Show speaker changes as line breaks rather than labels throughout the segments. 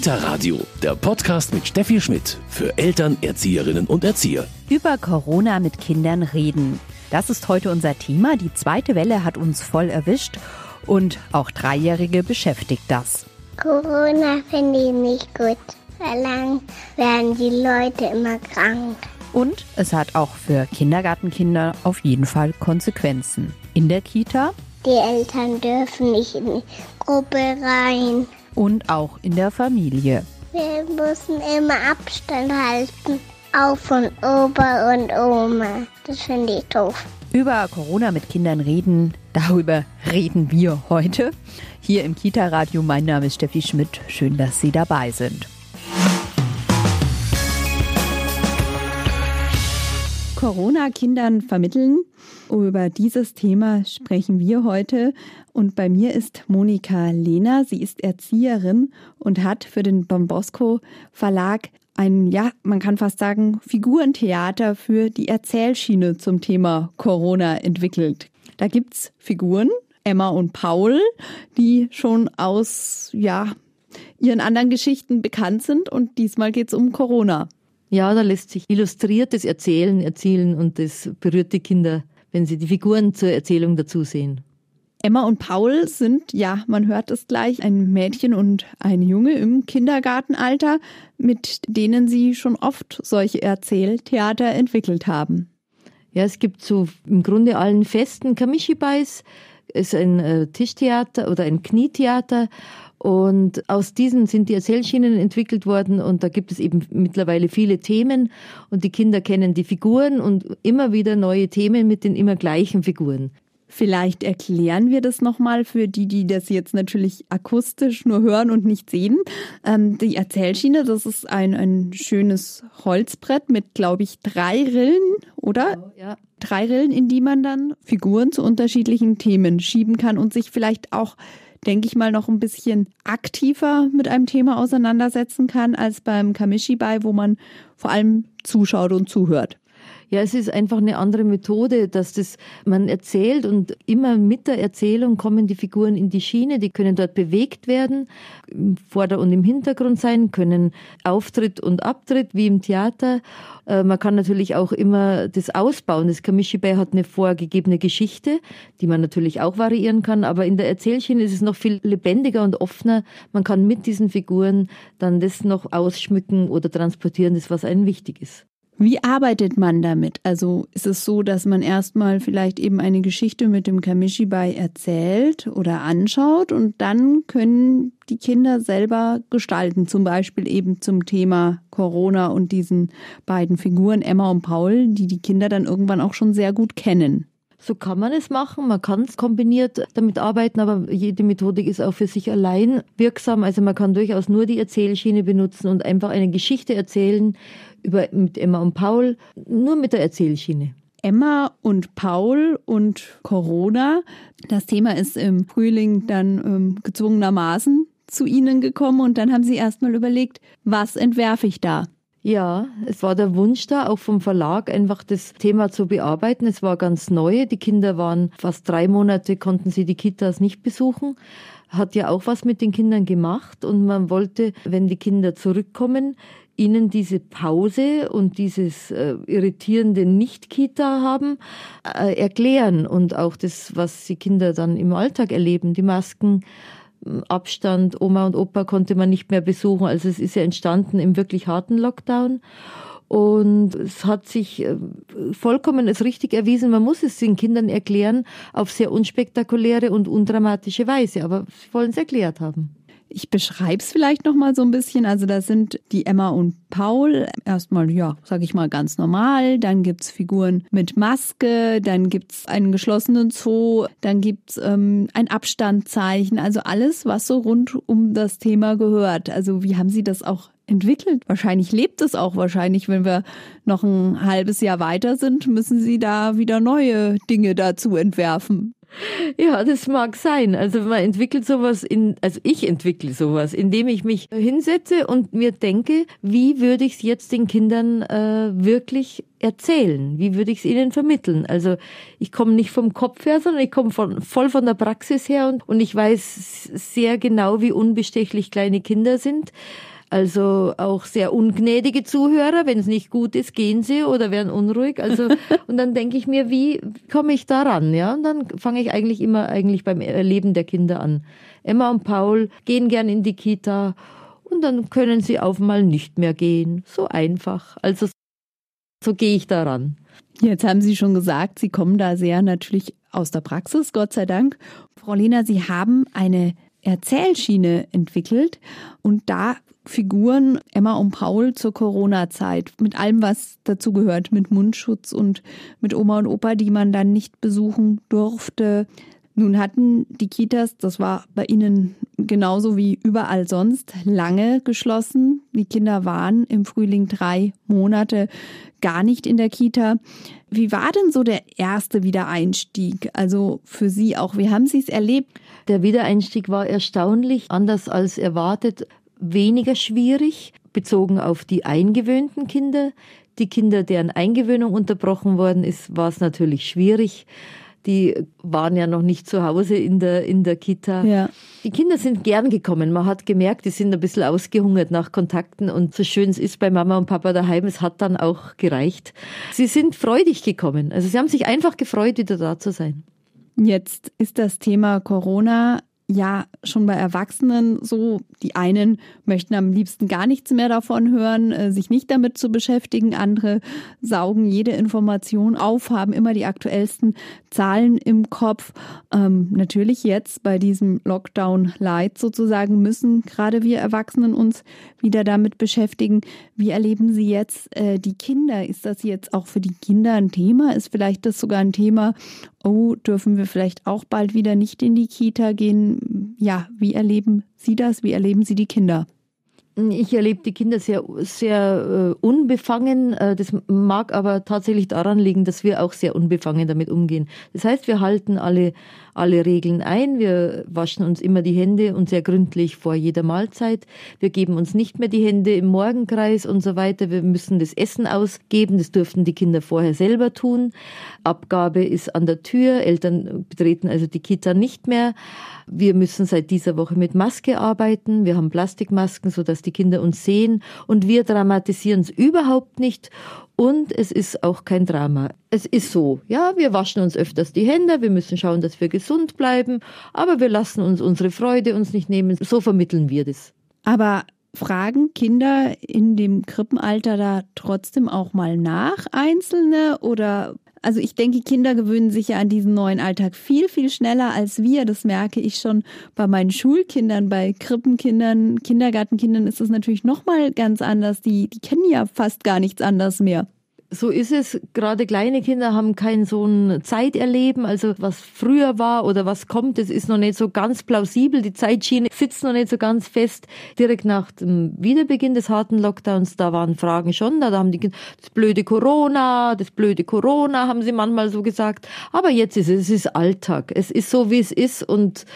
Kita Radio, der Podcast mit Steffi Schmidt für Eltern, Erzieherinnen und Erzieher.
Über Corona mit Kindern reden. Das ist heute unser Thema. Die zweite Welle hat uns voll erwischt und auch Dreijährige beschäftigt das.
Corona finde ich nicht gut. Weil lang werden die Leute immer krank.
Und es hat auch für Kindergartenkinder auf jeden Fall Konsequenzen. In der Kita
Die Eltern dürfen nicht in die Gruppe rein.
Und auch in der Familie.
Wir müssen immer Abstand halten. Auch von Opa und Oma. Das finde ich doof.
Über Corona mit Kindern reden, darüber reden wir heute. Hier im Kita-Radio, mein Name ist Steffi Schmidt. Schön, dass Sie dabei sind. Corona Kindern vermitteln. Über dieses Thema sprechen wir heute. Und bei mir ist Monika Lehner. Sie ist Erzieherin und hat für den Bombosco Verlag ein, ja, man kann fast sagen, Figurentheater für die Erzählschiene zum Thema Corona entwickelt. Da gibt's Figuren, Emma und Paul, die schon aus, ja, ihren anderen Geschichten bekannt sind. Und diesmal geht's um Corona.
Ja, da lässt sich illustriertes Erzählen erzielen und das berührt die Kinder, wenn sie die Figuren zur Erzählung dazu sehen.
Emma und Paul sind, ja, man hört es gleich, ein Mädchen und ein Junge im Kindergartenalter, mit denen sie schon oft solche Erzähltheater entwickelt haben.
Ja, es gibt so im Grunde allen festen Kamishibais, ist ein äh, Tischtheater oder ein Knietheater und aus diesen sind die Erzählschienen entwickelt worden und da gibt es eben mittlerweile viele Themen und die Kinder kennen die Figuren und immer wieder neue Themen mit den immer gleichen Figuren.
Vielleicht erklären wir das nochmal für die, die das jetzt natürlich akustisch nur hören und nicht sehen. Ähm, die Erzählschiene, das ist ein, ein schönes Holzbrett mit, glaube ich, drei Rillen, oder?
Ja.
Drei Rillen, in die man dann Figuren zu unterschiedlichen Themen schieben kann und sich vielleicht auch, denke ich mal, noch ein bisschen aktiver mit einem Thema auseinandersetzen kann als beim Kamishibai, wo man vor allem zuschaut und zuhört.
Ja, es ist einfach eine andere Methode, dass das man erzählt und immer mit der Erzählung kommen die Figuren in die Schiene, die können dort bewegt werden, im Vorder- und im Hintergrund sein, können Auftritt und Abtritt wie im Theater. Äh, Man kann natürlich auch immer das ausbauen. Das Kamishibai hat eine vorgegebene Geschichte, die man natürlich auch variieren kann, aber in der Erzählschiene ist es noch viel lebendiger und offener. Man kann mit diesen Figuren dann das noch ausschmücken oder transportieren, das was einem wichtig ist.
Wie arbeitet man damit? Also ist es so, dass man erstmal vielleicht eben eine Geschichte mit dem Kamishibai erzählt oder anschaut und dann können die Kinder selber gestalten, zum Beispiel eben zum Thema Corona und diesen beiden Figuren Emma und Paul, die die Kinder dann irgendwann auch schon sehr gut kennen.
So kann man es machen. Man kann es kombiniert damit arbeiten, aber jede Methodik ist auch für sich allein wirksam. Also man kann durchaus nur die Erzählschiene benutzen und einfach eine Geschichte erzählen über, mit Emma und Paul, nur mit der Erzählschiene.
Emma und Paul und Corona. Das Thema ist im Frühling dann ähm, gezwungenermaßen zu Ihnen gekommen und dann haben Sie erstmal überlegt, was entwerfe ich da?
Ja, es war der Wunsch da, auch vom Verlag, einfach das Thema zu bearbeiten. Es war ganz neu. Die Kinder waren fast drei Monate, konnten sie die Kitas nicht besuchen. Hat ja auch was mit den Kindern gemacht und man wollte, wenn die Kinder zurückkommen, ihnen diese Pause und dieses äh, irritierende Nicht-Kita haben, äh, erklären und auch das, was die Kinder dann im Alltag erleben, die Masken, Abstand, Oma und Opa konnte man nicht mehr besuchen. Also es ist ja entstanden im wirklich harten Lockdown. Und es hat sich äh, vollkommen als richtig erwiesen, man muss es den Kindern erklären auf sehr unspektakuläre und undramatische Weise, aber sie wollen es erklärt haben.
Ich beschreibe es vielleicht noch mal so ein bisschen. Also da sind die Emma und Paul erstmal, ja, sage ich mal ganz normal. Dann gibt's Figuren mit Maske, dann gibt's einen geschlossenen Zoo, dann gibt's ähm, ein Abstandzeichen. Also alles, was so rund um das Thema gehört. Also wie haben Sie das auch entwickelt? Wahrscheinlich lebt es auch wahrscheinlich, wenn wir noch ein halbes Jahr weiter sind, müssen Sie da wieder neue Dinge dazu entwerfen.
Ja, das mag sein. Also man entwickelt sowas in, also ich entwickle sowas, indem ich mich hinsetze und mir denke, wie würde ich es jetzt den Kindern äh, wirklich erzählen? Wie würde ich es ihnen vermitteln? Also ich komme nicht vom Kopf her, sondern ich komme von, voll von der Praxis her und, und ich weiß sehr genau, wie unbestechlich kleine Kinder sind. Also auch sehr ungnädige Zuhörer, wenn es nicht gut ist, gehen sie oder werden unruhig. Also und dann denke ich mir, wie komme ich daran? Ja, und dann fange ich eigentlich immer eigentlich beim Erleben der Kinder an. Emma und Paul gehen gern in die Kita und dann können sie auf mal nicht mehr gehen. So einfach. Also so gehe ich daran.
Jetzt haben Sie schon gesagt, Sie kommen da sehr natürlich aus der Praxis, Gott sei Dank. Frau Lehner, Sie haben eine Erzählschiene entwickelt und da Figuren Emma und Paul zur Corona-Zeit mit allem, was dazugehört, mit Mundschutz und mit Oma und Opa, die man dann nicht besuchen durfte. Nun hatten die Kitas, das war bei Ihnen genauso wie überall sonst, lange geschlossen. Die Kinder waren im Frühling drei Monate gar nicht in der Kita. Wie war denn so der erste Wiedereinstieg? Also für Sie auch, wie haben Sie es erlebt?
Der Wiedereinstieg war erstaunlich, anders als erwartet weniger schwierig, bezogen auf die eingewöhnten Kinder. Die Kinder, deren Eingewöhnung unterbrochen worden ist, war es natürlich schwierig. Die waren ja noch nicht zu Hause in der, in der Kita. Ja. Die Kinder sind gern gekommen. Man hat gemerkt, die sind ein bisschen ausgehungert nach Kontakten und so schön es ist bei Mama und Papa daheim, es hat dann auch gereicht. Sie sind freudig gekommen. Also sie haben sich einfach gefreut, wieder da zu sein.
Jetzt ist das Thema Corona ja schon bei Erwachsenen so, die einen möchten am liebsten gar nichts mehr davon hören, äh, sich nicht damit zu beschäftigen, andere saugen jede Information auf, haben immer die aktuellsten Zahlen im Kopf. Ähm, natürlich jetzt bei diesem Lockdown Light sozusagen müssen gerade wir Erwachsenen uns wieder damit beschäftigen. Wie erleben Sie jetzt äh, die Kinder? Ist das jetzt auch für die Kinder ein Thema? Ist vielleicht das sogar ein Thema, oh, dürfen wir vielleicht auch bald wieder nicht in die Kita gehen? Ja, wie erleben Sie das? Wie erleben Sie die Kinder?
Ich erlebe die Kinder sehr, sehr äh, unbefangen. Äh, das mag aber tatsächlich daran liegen, dass wir auch sehr unbefangen damit umgehen. Das heißt, wir halten alle, alle Regeln ein. Wir waschen uns immer die Hände und sehr gründlich vor jeder Mahlzeit. Wir geben uns nicht mehr die Hände im Morgenkreis und so weiter. Wir müssen das Essen ausgeben. Das durften die Kinder vorher selber tun. Abgabe ist an der Tür. Eltern betreten also die Kita nicht mehr. Wir müssen seit dieser Woche mit Maske arbeiten. Wir haben Plastikmasken, sodass die Kinder uns sehen. Und wir dramatisieren es überhaupt nicht. Und es ist auch kein Drama. Es ist so, ja, wir waschen uns öfters die Hände, wir müssen schauen, dass wir gesund bleiben, aber wir lassen uns unsere Freude uns nicht nehmen. So vermitteln wir das.
Aber fragen Kinder in dem Krippenalter da trotzdem auch mal nach, einzelne oder also ich denke, Kinder gewöhnen sich ja an diesen neuen Alltag viel, viel schneller als wir. Das merke ich schon bei meinen Schulkindern, bei Krippenkindern, Kindergartenkindern ist es natürlich nochmal ganz anders. Die, die kennen ja fast gar nichts anderes mehr.
So ist es. Gerade kleine Kinder haben kein so ein Zeiterleben. Also was früher war oder was kommt, das ist noch nicht so ganz plausibel. Die Zeitschiene sitzt noch nicht so ganz fest. Direkt nach dem Wiederbeginn des harten Lockdowns, da waren Fragen schon da. Haben die Kinder, das blöde Corona, das blöde Corona, haben sie manchmal so gesagt. Aber jetzt ist es, es ist Alltag. Es ist so, wie es ist. Und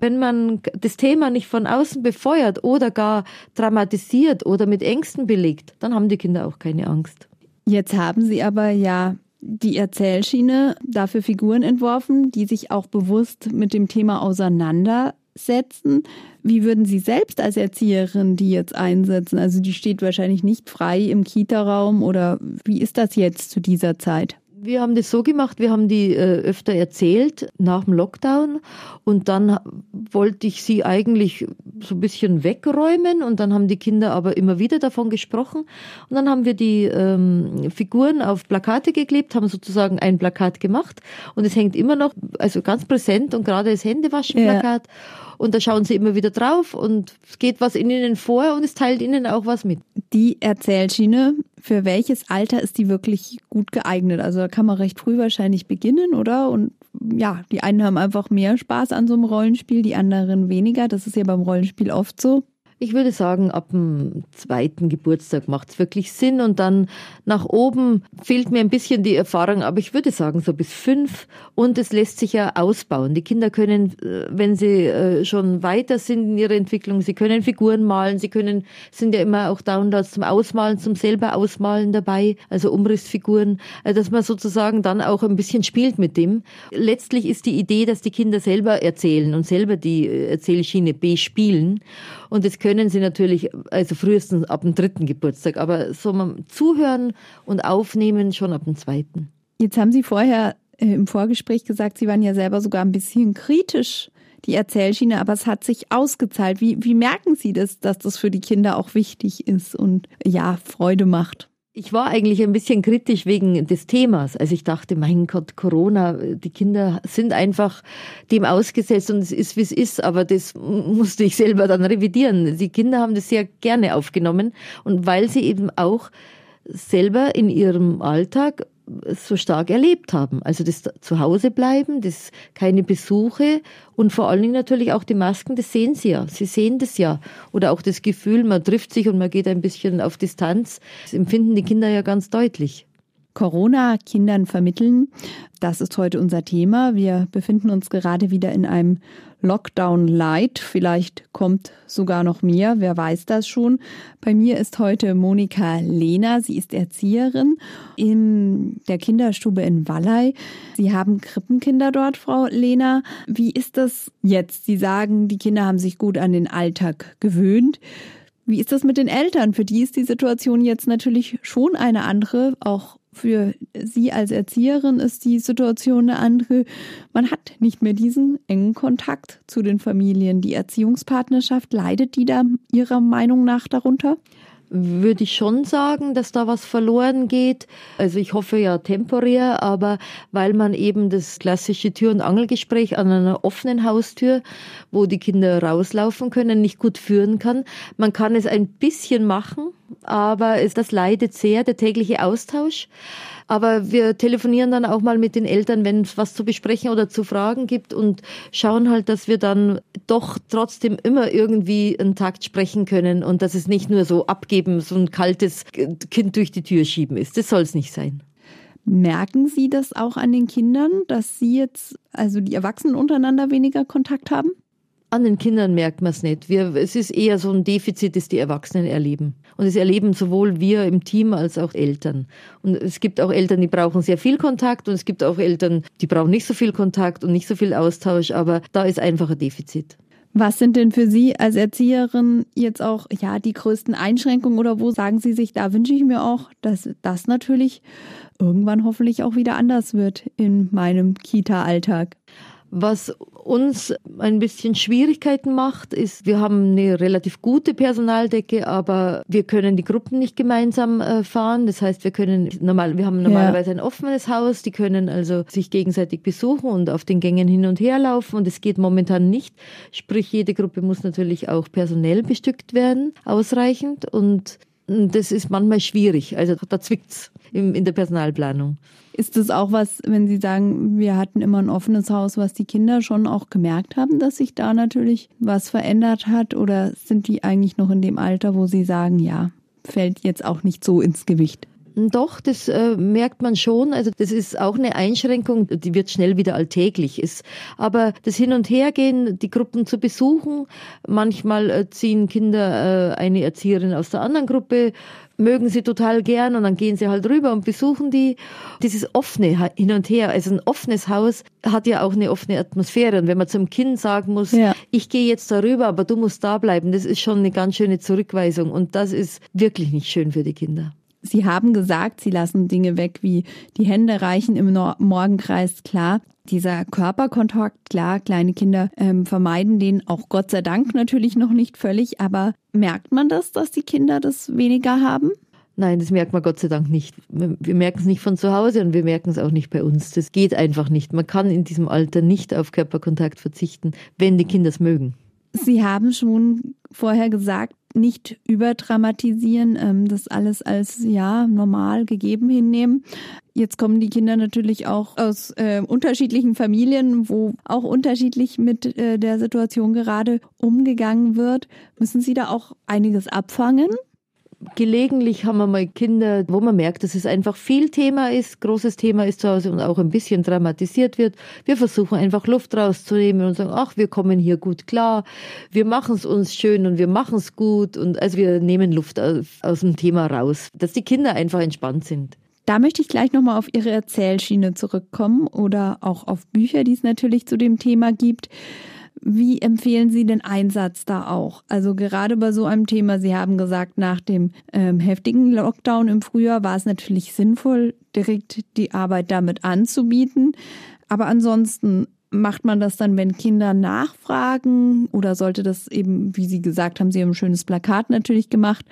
wenn man das Thema nicht von außen befeuert oder gar dramatisiert oder mit Ängsten belegt, dann haben die Kinder auch keine Angst.
Jetzt haben Sie aber ja die Erzählschiene dafür Figuren entworfen, die sich auch bewusst mit dem Thema auseinandersetzen. Wie würden Sie selbst als Erzieherin die jetzt einsetzen? Also die steht wahrscheinlich nicht frei im Kita-Raum oder wie ist das jetzt zu dieser Zeit?
Wir haben das so gemacht, wir haben die äh, öfter erzählt nach dem Lockdown und dann wollte ich sie eigentlich so ein bisschen wegräumen und dann haben die Kinder aber immer wieder davon gesprochen und dann haben wir die ähm, Figuren auf Plakate geklebt, haben sozusagen ein Plakat gemacht und es hängt immer noch, also ganz präsent und gerade das Händewaschen-Plakat ja. und da schauen sie immer wieder drauf und es geht was in ihnen vor und es teilt ihnen auch was mit.
Die Erzählschiene für welches Alter ist die wirklich gut geeignet? Also da kann man recht früh wahrscheinlich beginnen, oder? Und ja, die einen haben einfach mehr Spaß an so einem Rollenspiel, die anderen weniger. Das ist ja beim Rollenspiel oft so.
Ich würde sagen, ab dem zweiten Geburtstag macht es wirklich Sinn und dann nach oben fehlt mir ein bisschen die Erfahrung, aber ich würde sagen so bis fünf und es lässt sich ja ausbauen. Die Kinder können, äh, wenn sie äh, schon weiter sind in ihrer Entwicklung, sie können Figuren malen, sie können, sind ja immer auch Downloads zum Ausmalen, zum selber Ausmalen dabei, also Umrissfiguren, äh, dass man sozusagen dann auch ein bisschen spielt mit dem. Letztlich ist die Idee, dass die Kinder selber erzählen und selber die Erzählschiene bespielen und das können sie natürlich, also frühestens ab dem dritten Geburtstag, aber so mal zuhören und aufnehmen schon ab dem zweiten.
Jetzt haben Sie vorher äh, im Vorgespräch gesagt, Sie waren ja selber sogar ein bisschen kritisch die Erzählschiene, aber es hat sich ausgezahlt. Wie, wie merken Sie das, dass das für die Kinder auch wichtig ist und ja, Freude macht?
Ich war eigentlich ein bisschen kritisch wegen des Themas. Also ich dachte, mein Gott, Corona, die Kinder sind einfach dem ausgesetzt und es ist, wie es ist. Aber das musste ich selber dann revidieren. Die Kinder haben das sehr gerne aufgenommen und weil sie eben auch selber in ihrem Alltag so stark erlebt haben. Also das Zuhause bleiben, das keine Besuche und vor allen Dingen natürlich auch die Masken, das sehen sie ja. Sie sehen das ja. Oder auch das Gefühl, man trifft sich und man geht ein bisschen auf Distanz. Das empfinden die Kinder ja ganz deutlich.
Corona Kindern vermitteln. Das ist heute unser Thema. Wir befinden uns gerade wieder in einem Lockdown Light. Vielleicht kommt sogar noch mehr, wer weiß das schon. Bei mir ist heute Monika Lehner. Sie ist Erzieherin in der Kinderstube in Wallei. Sie haben Krippenkinder dort, Frau Lehner. Wie ist das jetzt? Sie sagen, die Kinder haben sich gut an den Alltag gewöhnt. Wie ist das mit den Eltern? Für die ist die Situation jetzt natürlich schon eine andere, auch für Sie als Erzieherin ist die Situation eine andere. Man hat nicht mehr diesen engen Kontakt zu den Familien. Die Erziehungspartnerschaft leidet die da Ihrer Meinung nach darunter?
würde ich schon sagen, dass da was verloren geht. Also ich hoffe ja temporär, aber weil man eben das klassische Tür- und Angelgespräch an einer offenen Haustür, wo die Kinder rauslaufen können, nicht gut führen kann. Man kann es ein bisschen machen, aber es, das leidet sehr, der tägliche Austausch. Aber wir telefonieren dann auch mal mit den Eltern, wenn es was zu besprechen oder zu fragen gibt und schauen halt, dass wir dann doch trotzdem immer irgendwie einen Takt sprechen können und dass es nicht nur so abgeben, so ein kaltes Kind durch die Tür schieben ist. Das soll es nicht sein.
Merken Sie das auch an den Kindern, dass Sie jetzt, also die Erwachsenen untereinander weniger Kontakt haben?
An den Kindern merkt man es nicht. Wir, es ist eher so ein Defizit, das die Erwachsenen erleben. Und es erleben sowohl wir im Team als auch Eltern. Und es gibt auch Eltern, die brauchen sehr viel Kontakt und es gibt auch Eltern, die brauchen nicht so viel Kontakt und nicht so viel Austausch, aber da ist einfach ein Defizit.
Was sind denn für Sie als Erzieherin jetzt auch ja die größten Einschränkungen oder wo sagen Sie sich, da wünsche ich mir auch, dass das natürlich irgendwann hoffentlich auch wieder anders wird in meinem Kita-Alltag?
Was uns ein bisschen Schwierigkeiten macht, ist, wir haben eine relativ gute Personaldecke, aber wir können die Gruppen nicht gemeinsam äh, fahren. Das heißt, wir können normal, wir haben normalerweise ja. ein offenes Haus, die können also sich gegenseitig besuchen und auf den Gängen hin und her laufen und es geht momentan nicht. Sprich, jede Gruppe muss natürlich auch personell bestückt werden, ausreichend und das ist manchmal schwierig. Also da zwickt's in der Personalplanung.
Ist das auch was, wenn Sie sagen, wir hatten immer ein offenes Haus, was die Kinder schon auch gemerkt haben, dass sich da natürlich was verändert hat? Oder sind die eigentlich noch in dem Alter, wo Sie sagen, ja, fällt jetzt auch nicht so ins Gewicht?
Doch, das äh, merkt man schon. Also das ist auch eine Einschränkung, die wird schnell wieder alltäglich. Ist. Aber das Hin- und Hergehen, die Gruppen zu besuchen, manchmal äh, ziehen Kinder äh, eine Erzieherin aus der anderen Gruppe, mögen sie total gern und dann gehen sie halt rüber und besuchen die. Dieses offene Hin und Her, also ein offenes Haus hat ja auch eine offene Atmosphäre. Und wenn man zum Kind sagen muss, ja. ich gehe jetzt darüber, aber du musst da bleiben, das ist schon eine ganz schöne Zurückweisung. Und das ist wirklich nicht schön für die Kinder.
Sie haben gesagt, Sie lassen Dinge weg wie die Hände reichen im Morgenkreis, klar. Dieser Körperkontakt, klar, kleine Kinder ähm, vermeiden den auch Gott sei Dank natürlich noch nicht völlig, aber merkt man das, dass die Kinder das weniger haben?
Nein, das merkt man Gott sei Dank nicht. Wir merken es nicht von zu Hause und wir merken es auch nicht bei uns. Das geht einfach nicht. Man kann in diesem Alter nicht auf Körperkontakt verzichten, wenn die Kinder es mögen.
Sie haben schon vorher gesagt, nicht überdramatisieren, ähm, das alles als ja normal gegeben hinnehmen. Jetzt kommen die Kinder natürlich auch aus äh, unterschiedlichen Familien, wo auch unterschiedlich mit äh, der Situation gerade umgegangen wird. Müssen Sie da auch einiges abfangen?
Gelegentlich haben wir mal Kinder, wo man merkt, dass es einfach viel Thema ist, großes Thema ist zu Hause und auch ein bisschen dramatisiert wird. Wir versuchen einfach Luft rauszunehmen und sagen, ach, wir kommen hier gut klar, wir machen es uns schön und wir machen es gut und also wir nehmen Luft aus, aus dem Thema raus, dass die Kinder einfach entspannt sind.
Da möchte ich gleich nochmal auf Ihre Erzählschiene zurückkommen oder auch auf Bücher, die es natürlich zu dem Thema gibt. Wie empfehlen Sie den Einsatz da auch? Also gerade bei so einem Thema, Sie haben gesagt, nach dem ähm, heftigen Lockdown im Frühjahr war es natürlich sinnvoll, direkt die Arbeit damit anzubieten. Aber ansonsten macht man das dann, wenn Kinder nachfragen oder sollte das eben, wie Sie gesagt haben, Sie haben ein schönes Plakat natürlich gemacht,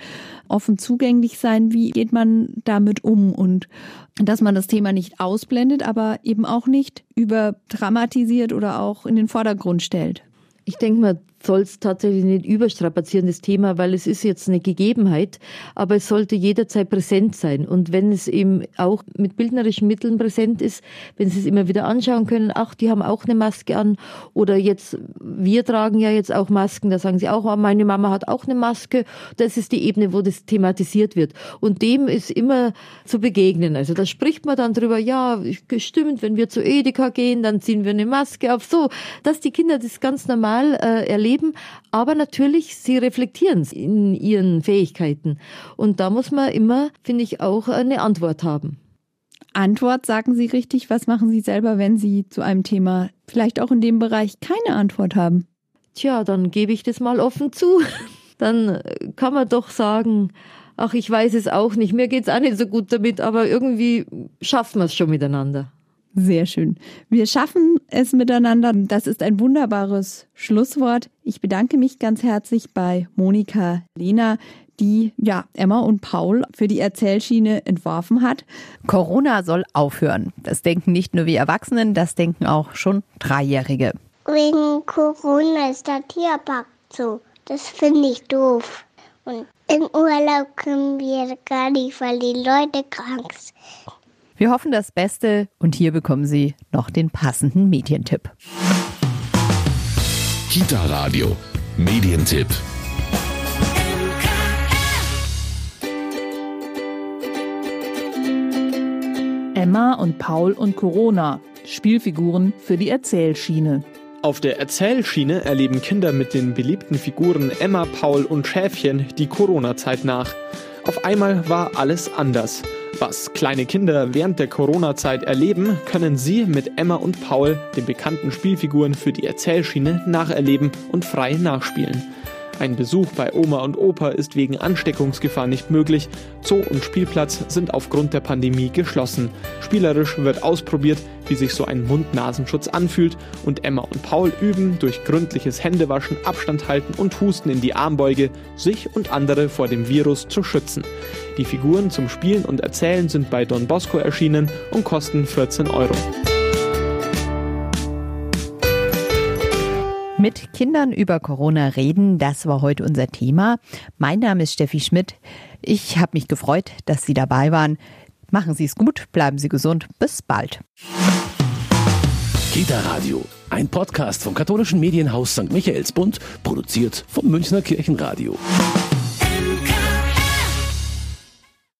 offen zugänglich sein? Wie geht man damit um und dass man das Thema nicht ausblendet, aber eben auch nicht überdramatisiert oder auch in den Vordergrund stellt?
Ich denke mal, soll es tatsächlich nicht überstrapazieren, das Thema, weil es ist jetzt eine Gegebenheit, aber es sollte jederzeit präsent sein. Und wenn es eben auch mit bildnerischen Mitteln präsent ist, wenn Sie es immer wieder anschauen können, ach, die haben auch eine Maske an oder jetzt, wir tragen ja jetzt auch Masken, da sagen Sie auch, oh, meine Mama hat auch eine Maske. Das ist die Ebene, wo das thematisiert wird. Und dem ist immer zu begegnen. Also da spricht man dann drüber, ja, stimmt, wenn wir zu Edeka gehen, dann ziehen wir eine Maske auf. So, dass die Kinder das ganz normal äh, erleben leben, aber natürlich, sie reflektieren in ihren Fähigkeiten. Und da muss man immer, finde ich, auch eine Antwort haben.
Antwort, sagen Sie richtig, was machen Sie selber, wenn Sie zu einem Thema vielleicht auch in dem Bereich keine Antwort haben?
Tja, dann gebe ich das mal offen zu. Dann kann man doch sagen, ach, ich weiß es auch nicht, mir geht es auch nicht so gut damit, aber irgendwie schaffen wir es schon miteinander.
Sehr schön. Wir schaffen es miteinander. Das ist ein wunderbares Schlusswort. Ich bedanke mich ganz herzlich bei Monika Lehner, die ja Emma und Paul für die Erzählschiene entworfen hat.
Corona soll aufhören. Das denken nicht nur wir Erwachsenen, das denken auch schon Dreijährige.
Wegen Corona ist der Tierpark zu. Das finde ich doof. Und im Urlaub können wir gar nicht, weil die Leute krank sind.
Wir hoffen das Beste und hier bekommen Sie noch den passenden Medientipp.
Kita Radio, Medientipp.
Emma und Paul und Corona, Spielfiguren für die Erzählschiene.
Auf der Erzählschiene erleben Kinder mit den beliebten Figuren Emma, Paul und Schäfchen die Corona-Zeit nach. Auf einmal war alles anders. Was kleine Kinder während der Corona-Zeit erleben, können sie mit Emma und Paul, den bekannten Spielfiguren für die Erzählschiene, nacherleben und frei nachspielen. Ein Besuch bei Oma und Opa ist wegen Ansteckungsgefahr nicht möglich. Zoo und Spielplatz sind aufgrund der Pandemie geschlossen. Spielerisch wird ausprobiert, wie sich so ein Mund-Nasenschutz anfühlt und Emma und Paul üben durch gründliches Händewaschen, Abstand halten und Husten in die Armbeuge, sich und andere vor dem Virus zu schützen. Die Figuren zum Spielen und Erzählen sind bei Don Bosco erschienen und kosten 14 Euro.
Mit Kindern über Corona reden, das war heute unser Thema. Mein Name ist Steffi Schmidt. Ich habe mich gefreut, dass Sie dabei waren. Machen Sie es gut, bleiben Sie gesund. Bis bald.
Kita Radio, ein Podcast vom katholischen Medienhaus St. Michaelsbund, produziert vom Münchner Kirchenradio.